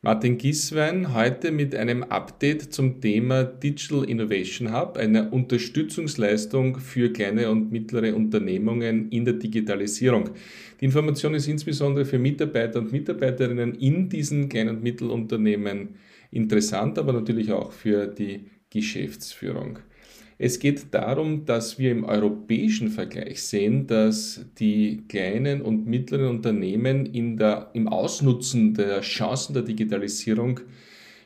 Martin Giswein heute mit einem Update zum Thema Digital Innovation Hub, einer Unterstützungsleistung für kleine und mittlere Unternehmungen in der Digitalisierung. Die Information ist insbesondere für Mitarbeiter und Mitarbeiterinnen in diesen kleinen und Mittelunternehmen interessant, aber natürlich auch für die Geschäftsführung. Es geht darum, dass wir im europäischen Vergleich sehen, dass die kleinen und mittleren Unternehmen in der, im Ausnutzen der Chancen der Digitalisierung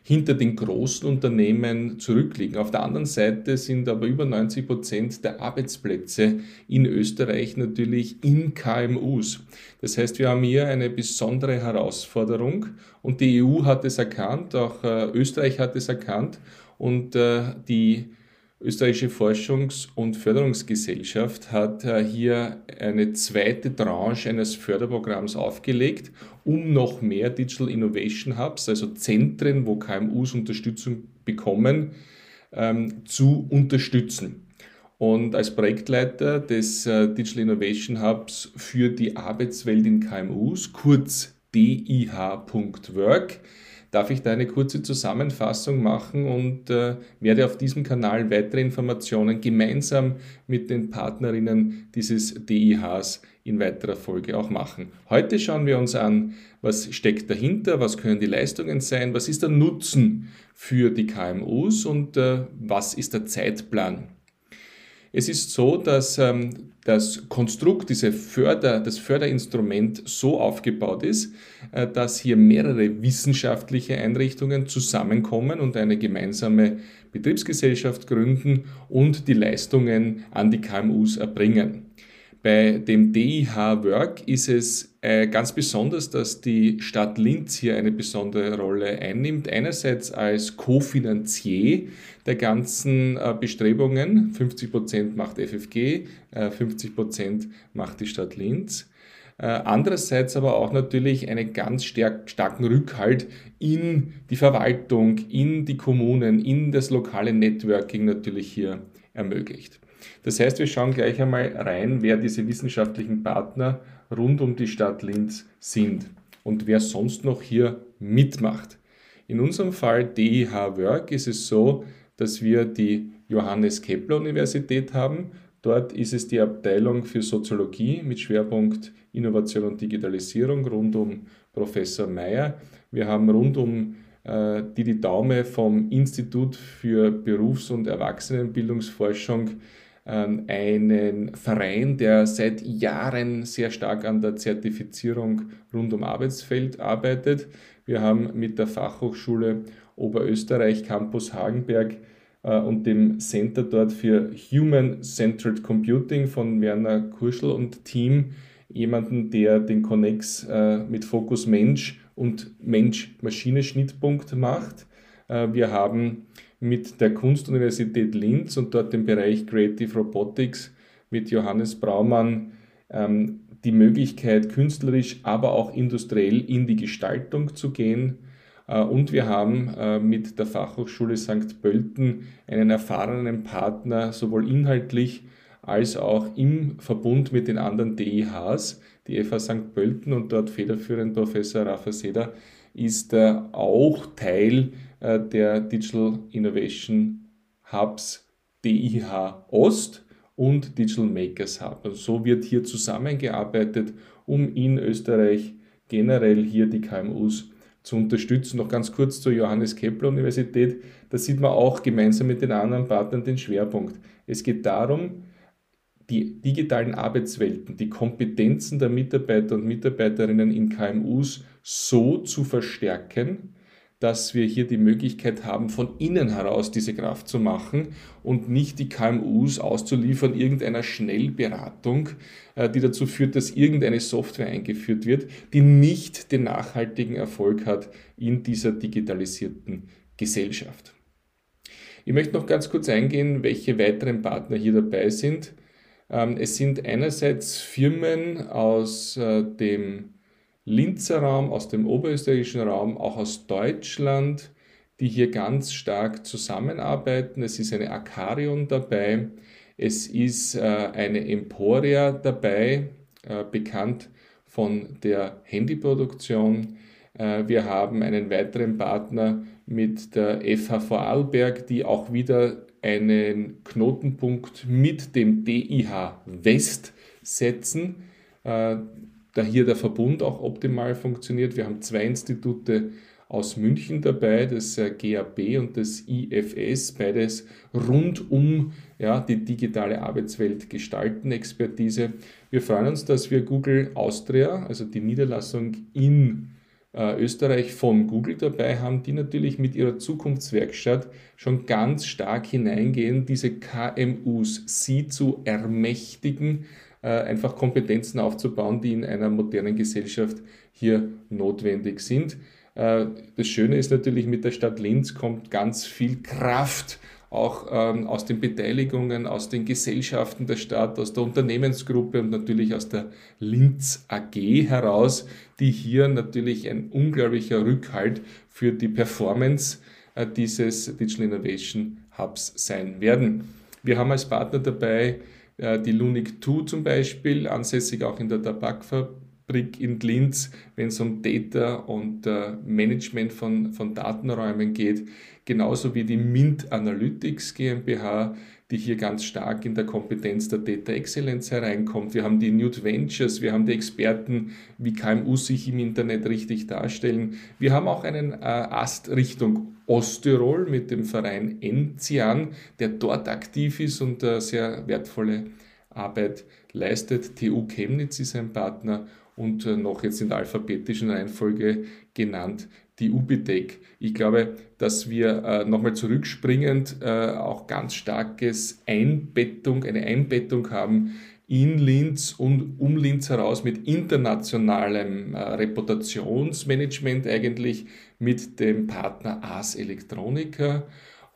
hinter den großen Unternehmen zurückliegen. Auf der anderen Seite sind aber über 90 Prozent der Arbeitsplätze in Österreich natürlich in KMUs. Das heißt, wir haben hier eine besondere Herausforderung und die EU hat es erkannt, auch äh, Österreich hat es erkannt und äh, die österreichische Forschungs- und Förderungsgesellschaft hat äh, hier eine zweite Tranche eines Förderprogramms aufgelegt, um noch mehr Digital Innovation Hubs, also Zentren, wo KMUs Unterstützung bekommen, ähm, zu unterstützen. Und als Projektleiter des äh, Digital Innovation Hubs für die Arbeitswelt in KMUs, kurz DIH.work, darf ich da eine kurze Zusammenfassung machen und äh, werde auf diesem Kanal weitere Informationen gemeinsam mit den Partnerinnen dieses DIHs in weiterer Folge auch machen. Heute schauen wir uns an, was steckt dahinter, was können die Leistungen sein, was ist der Nutzen für die KMUs und äh, was ist der Zeitplan. Es ist so, dass ähm, das Konstrukt, diese Förder, das Förderinstrument so aufgebaut ist, äh, dass hier mehrere wissenschaftliche Einrichtungen zusammenkommen und eine gemeinsame Betriebsgesellschaft gründen und die Leistungen an die KMUs erbringen. Bei dem DIH Work ist es äh, ganz besonders, dass die Stadt Linz hier eine besondere Rolle einnimmt. Einerseits als Kofinanzier der ganzen äh, Bestrebungen. 50 Prozent macht FFG, 50 äh, Prozent macht die Stadt Linz. Andererseits aber auch natürlich einen ganz starken Rückhalt in die Verwaltung, in die Kommunen, in das lokale Networking natürlich hier ermöglicht. Das heißt, wir schauen gleich einmal rein, wer diese wissenschaftlichen Partner rund um die Stadt Linz sind und wer sonst noch hier mitmacht. In unserem Fall DIH Work ist es so, dass wir die Johannes Kepler Universität haben. Dort ist es die Abteilung für Soziologie mit Schwerpunkt Innovation und Digitalisierung rund um Professor Meyer. Wir haben rund um äh, Didi Daume vom Institut für Berufs- und Erwachsenenbildungsforschung einen Verein, der seit Jahren sehr stark an der Zertifizierung rund um Arbeitsfeld arbeitet. Wir haben mit der Fachhochschule Oberösterreich Campus Hagenberg äh, und dem Center dort für Human-Centered Computing von Werner Kurschel und Team jemanden, der den Connex äh, mit Fokus Mensch und Mensch-Maschine-Schnittpunkt macht. Äh, wir haben mit der Kunstuniversität Linz und dort dem Bereich Creative Robotics mit Johannes Braumann ähm, die Möglichkeit, künstlerisch, aber auch industriell in die Gestaltung zu gehen. Äh, und wir haben äh, mit der Fachhochschule St. Pölten einen erfahrenen Partner, sowohl inhaltlich als auch im Verbund mit den anderen DIHs, die FH St. Pölten und dort federführend Professor Rafa Seder ist äh, auch Teil der Digital Innovation Hubs DIH Ost und Digital Makers Hub. Also so wird hier zusammengearbeitet, um in Österreich generell hier die KMUs zu unterstützen. Noch ganz kurz zur Johannes Kepler Universität. Da sieht man auch gemeinsam mit den anderen Partnern den Schwerpunkt. Es geht darum, die digitalen Arbeitswelten, die Kompetenzen der Mitarbeiter und Mitarbeiterinnen in KMUs so zu verstärken, dass wir hier die Möglichkeit haben, von innen heraus diese Kraft zu machen und nicht die KMUs auszuliefern irgendeiner Schnellberatung, äh, die dazu führt, dass irgendeine Software eingeführt wird, die nicht den nachhaltigen Erfolg hat in dieser digitalisierten Gesellschaft. Ich möchte noch ganz kurz eingehen, welche weiteren Partner hier dabei sind. Ähm, es sind einerseits Firmen aus äh, dem Linzer Raum, aus dem oberösterreichischen Raum, auch aus Deutschland, die hier ganz stark zusammenarbeiten. Es ist eine Akarion dabei, es ist äh, eine Emporia dabei, äh, bekannt von der Handyproduktion. Äh, wir haben einen weiteren Partner mit der FH Vorarlberg, die auch wieder einen Knotenpunkt mit dem DIH West setzen, da hier der Verbund auch optimal funktioniert. Wir haben zwei Institute aus München dabei, das GAB und das IFS, beides rund um ja, die digitale Arbeitswelt gestalten, Expertise. Wir freuen uns, dass wir Google Austria, also die Niederlassung in äh, Österreich von Google dabei haben, die natürlich mit ihrer Zukunftswerkstatt schon ganz stark hineingehen, diese KMUs, sie zu ermächtigen, äh, einfach Kompetenzen aufzubauen, die in einer modernen Gesellschaft hier notwendig sind. Äh, das Schöne ist natürlich, mit der Stadt Linz kommt ganz viel Kraft auch ähm, aus den Beteiligungen, aus den Gesellschaften der Stadt, aus der Unternehmensgruppe und natürlich aus der Linz AG heraus, die hier natürlich ein unglaublicher Rückhalt für die Performance äh, dieses Digital Innovation Hubs sein werden. Wir haben als Partner dabei äh, die Lunik 2 zum Beispiel, ansässig auch in der Tabakfabrik Fabrik in Linz, wenn es um Data und äh, Management von, von Datenräumen geht, genauso wie die Mint Analytics GmbH, die hier ganz stark in der Kompetenz der Data Excellence hereinkommt. Wir haben die New Ventures, wir haben die Experten, wie KMU sich im Internet richtig darstellen. Wir haben auch einen äh, Ast Richtung Osttirol mit dem Verein Enzian, der dort aktiv ist und äh, sehr wertvolle Arbeit leistet. TU Chemnitz ist ein Partner und äh, noch jetzt in der alphabetischen Reihenfolge genannt die Ubitec. Ich glaube, dass wir äh, nochmal zurückspringend äh, auch ganz starkes Einbettung, eine Einbettung haben in Linz und um Linz heraus mit internationalem äh, Reputationsmanagement eigentlich mit dem Partner Ars Electronica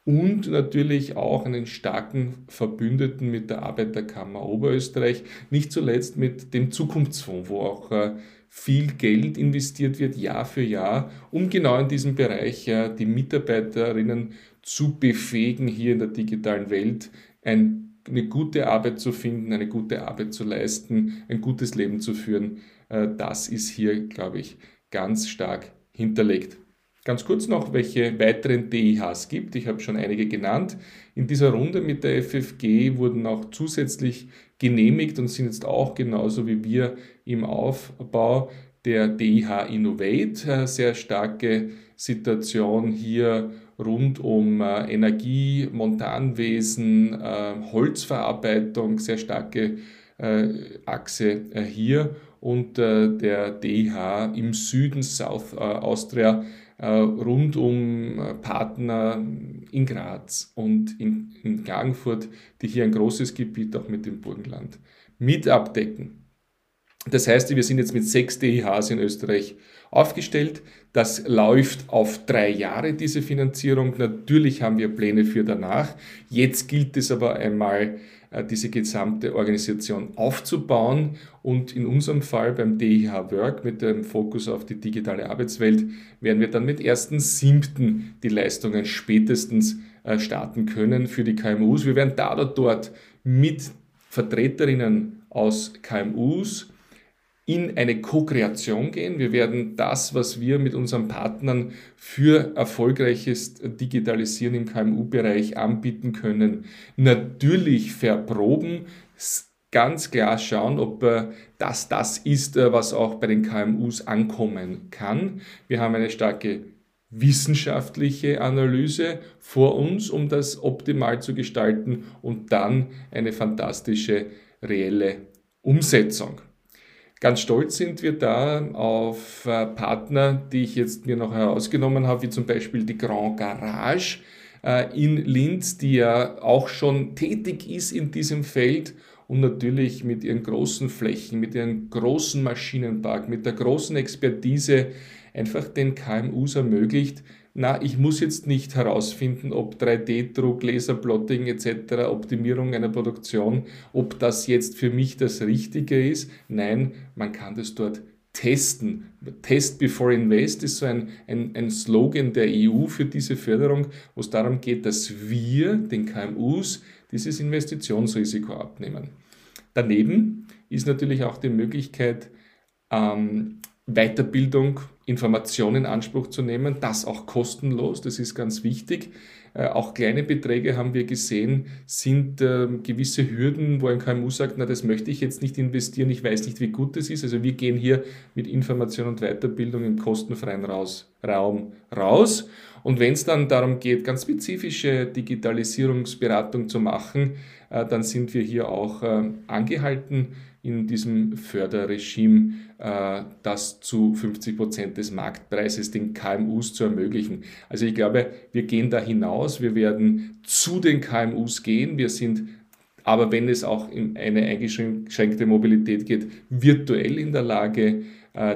und natürlich auch einen starken Verbündeten mit der Arbeiterkammer Oberösterreich, nicht zuletzt mit dem Zukunftsfonds, wo auch äh, viel Geld investiert wird, Jahr für Jahr, um genau in diesem Bereich die Mitarbeiterinnen zu befähigen, hier in der digitalen Welt ein, eine gute Arbeit zu finden, eine gute Arbeit zu leisten, ein gutes Leben zu führen. Äh, das ist hier, glaube ich, ganz stark hinterlegt. Ganz kurz noch, welche weiteren DIHs gibt. Ich habe schon einige genannt. In dieser Runde mit der FFG wurden auch zusätzlich genehmigt und sind jetzt auch genauso wie wir im Aufbau der DIH Innovate. Sehr starke Situation hier rund um äh, Energie, Montanwesen, äh, Holzverarbeitung, sehr starke äh, Achse hier und der DIH im Süden South Austria äh, rund um äh, Partner in Graz und in, in Klagenfurt, die hier ein großes Gebiet auch mit dem Burgenland mit abdecken. Das heißt, wir sind jetzt mit sechs DIHs in Österreich aufgestellt. Das läuft auf drei Jahre, diese Finanzierung. Natürlich haben wir Pläne für danach. Jetzt gilt es aber einmal, äh, diese gesamte Organisation aufzubauen. Und in unserem Fall beim DIH Work mit dem Fokus auf die digitale Arbeitswelt werden wir dann mit 1.7. die Leistungen spätestens äh, starten können für die KMUs. Wir werden da oder dort mit Vertreterinnen aus KMUs in eine Co-Kreation gehen. Wir werden das, was wir mit unseren Partnern für erfolgreiches Digitalisieren im KMU-Bereich anbieten können, natürlich verproben, ganz klar schauen, ob äh, das das ist, äh, was auch bei den KMUs ankommen kann. Wir haben eine starke wissenschaftliche Analyse vor uns, um das optimal zu gestalten und dann eine fantastische reelle Umsetzung. Ganz stolz sind wir da auf äh, Partner, die ich jetzt mir noch herausgenommen habe, wie zum Beispiel die Grand Garage äh, in Linz, die ja auch schon tätig ist in diesem Feld und natürlich mit ihren großen Flächen, mit ihrem großen Maschinenpark, mit der großen Expertise einfach den KMUs ermöglicht, na, ich muss jetzt nicht herausfinden, ob 3D-Druck, Laserplotting etc., Optimierung einer Produktion, ob das jetzt für mich das Richtige ist. Nein, man kann das dort testen. Test before invest ist so ein, ein, ein Slogan der EU für diese Förderung, wo es darum geht, dass wir den KMUs dieses Investitionsrisiko abnehmen. Daneben ist natürlich auch die Möglichkeit, ähm, Weiterbildung Informationen in Anspruch zu nehmen, das auch kostenlos, das ist ganz wichtig. Äh, auch kleine Beträge haben wir gesehen, sind äh, gewisse Hürden, wo ein KMU sagt, na, das möchte ich jetzt nicht investieren, ich weiß nicht, wie gut das ist. Also wir gehen hier mit Information und Weiterbildung im kostenfreien raus, Raum raus. Und wenn es dann darum geht, ganz spezifische Digitalisierungsberatung zu machen, äh, dann sind wir hier auch äh, angehalten, in diesem Förderregime äh, das zu 50 Prozent des Marktpreises den KMUs zu ermöglichen. Also ich glaube, wir gehen da hinaus, wir werden zu den KMUs gehen, wir sind aber wenn es auch in eine eingeschränkte Mobilität geht, virtuell in der Lage,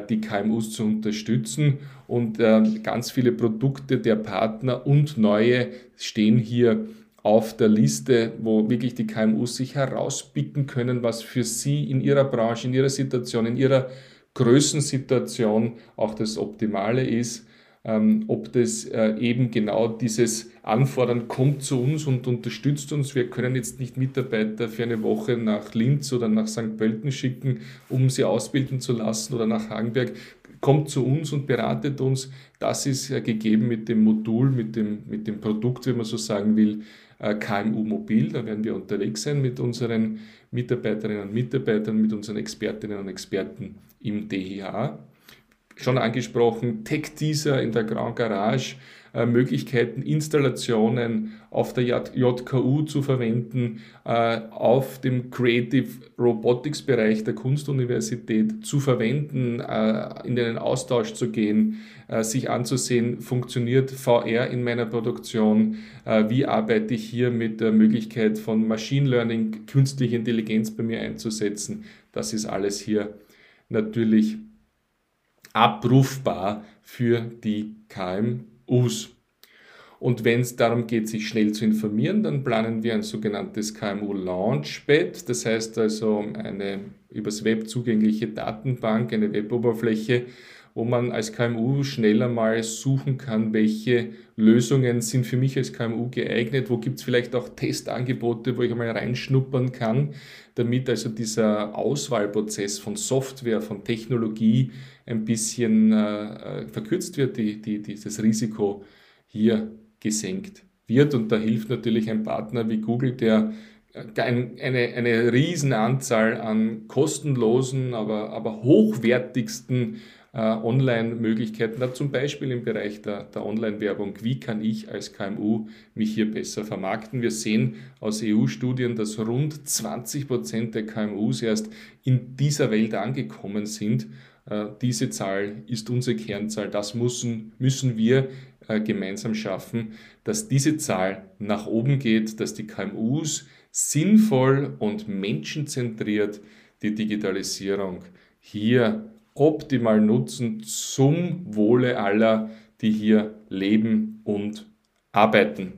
die KMUs zu unterstützen. Und äh, ganz viele Produkte der Partner und neue stehen hier auf der Liste, wo wirklich die KMUs sich herauspicken können, was für sie in ihrer Branche, in ihrer Situation, in ihrer Größensituation auch das Optimale ist. Ähm, ob das äh, eben genau dieses Anfordern kommt zu uns und unterstützt uns. Wir können jetzt nicht Mitarbeiter für eine Woche nach Linz oder nach St. Pölten schicken, um sie ausbilden zu lassen oder nach Hagenberg. Kommt zu uns und beratet uns. Das ist äh, gegeben mit dem Modul, mit dem, mit dem Produkt, wenn man so sagen will, äh, KMU Mobil. Da werden wir unterwegs sein mit unseren Mitarbeiterinnen und Mitarbeitern, mit unseren Expertinnen und Experten im DHA. Schon angesprochen, Tech Teaser in der Grand Garage äh, Möglichkeiten, Installationen auf der JKU zu verwenden, äh, auf dem Creative Robotics Bereich der Kunstuniversität zu verwenden, äh, in den Austausch zu gehen, sich anzusehen, funktioniert VR in meiner Produktion, wie arbeite ich hier mit der Möglichkeit von Machine Learning, künstliche Intelligenz bei mir einzusetzen. Das ist alles hier natürlich abrufbar für die KMU. Us. Und wenn es darum geht, sich schnell zu informieren, dann planen wir ein sogenanntes KMU Launchpad, das heißt also eine übers Web zugängliche Datenbank, eine Weboberfläche, wo man als KMU schneller mal suchen kann, welche Lösungen sind für mich als KMU geeignet, wo gibt es vielleicht auch Testangebote, wo ich einmal reinschnuppern kann, damit also dieser Auswahlprozess von Software, von Technologie ein bisschen äh, äh, verkürzt wird, die, die, dieses Risiko hier gesenkt wird. Und da hilft natürlich ein Partner wie Google, der äh, eine, eine Riesenanzahl an kostenlosen, aber, aber hochwertigsten Online-Möglichkeiten hat, zum Beispiel im Bereich der, der Online-Werbung. Wie kann ich als KMU mich hier besser vermarkten? Wir sehen aus EU-Studien, dass rund 20 Prozent der KMUs erst in dieser Welt angekommen sind äh, diese Zahl ist unsere Kernzahl. Das müssen, müssen wir äh, gemeinsam schaffen, dass diese Zahl nach oben geht, dass die KMUs sinnvoll und menschenzentriert die Digitalisierung hier optimal nutzen zum Wohle aller, die hier leben und arbeiten.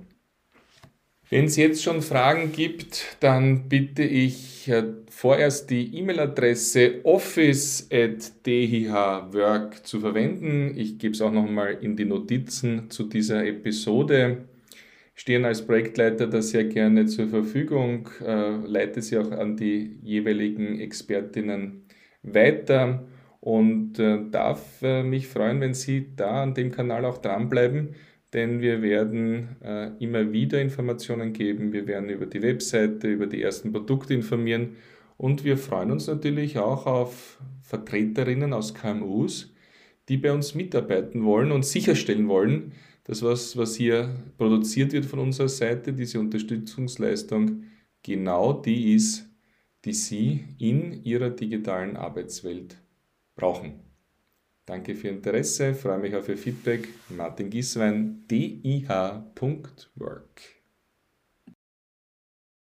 Wenn es jetzt schon Fragen gibt, dann bitte ich äh, vorerst die E-Mail-Adresse office.dhwork zu verwenden. Ich gebe es auch nochmal in die Notizen zu dieser Episode. Stehen als Projektleiter da sehr gerne zur Verfügung, äh, leite sie auch an die jeweiligen Expertinnen weiter und äh, darf äh, mich freuen, wenn Sie da an dem Kanal auch dranbleiben denn wir werden äh, immer wieder Informationen geben, wir werden über die Webseite, über die ersten Produkte informieren. Und wir freuen uns natürlich auch auf Vertreterinnen aus KMUs, die bei uns mitarbeiten wollen und sicherstellen wollen, dass was, was hier produziert wird von unserer Seite, diese Unterstützungsleistung, genau die ist, die Sie in Ihrer digitalen Arbeitswelt brauchen. Danke für Ihr Interesse, freue mich auf Ihr Feedback. Martin Gieswein, dih.work.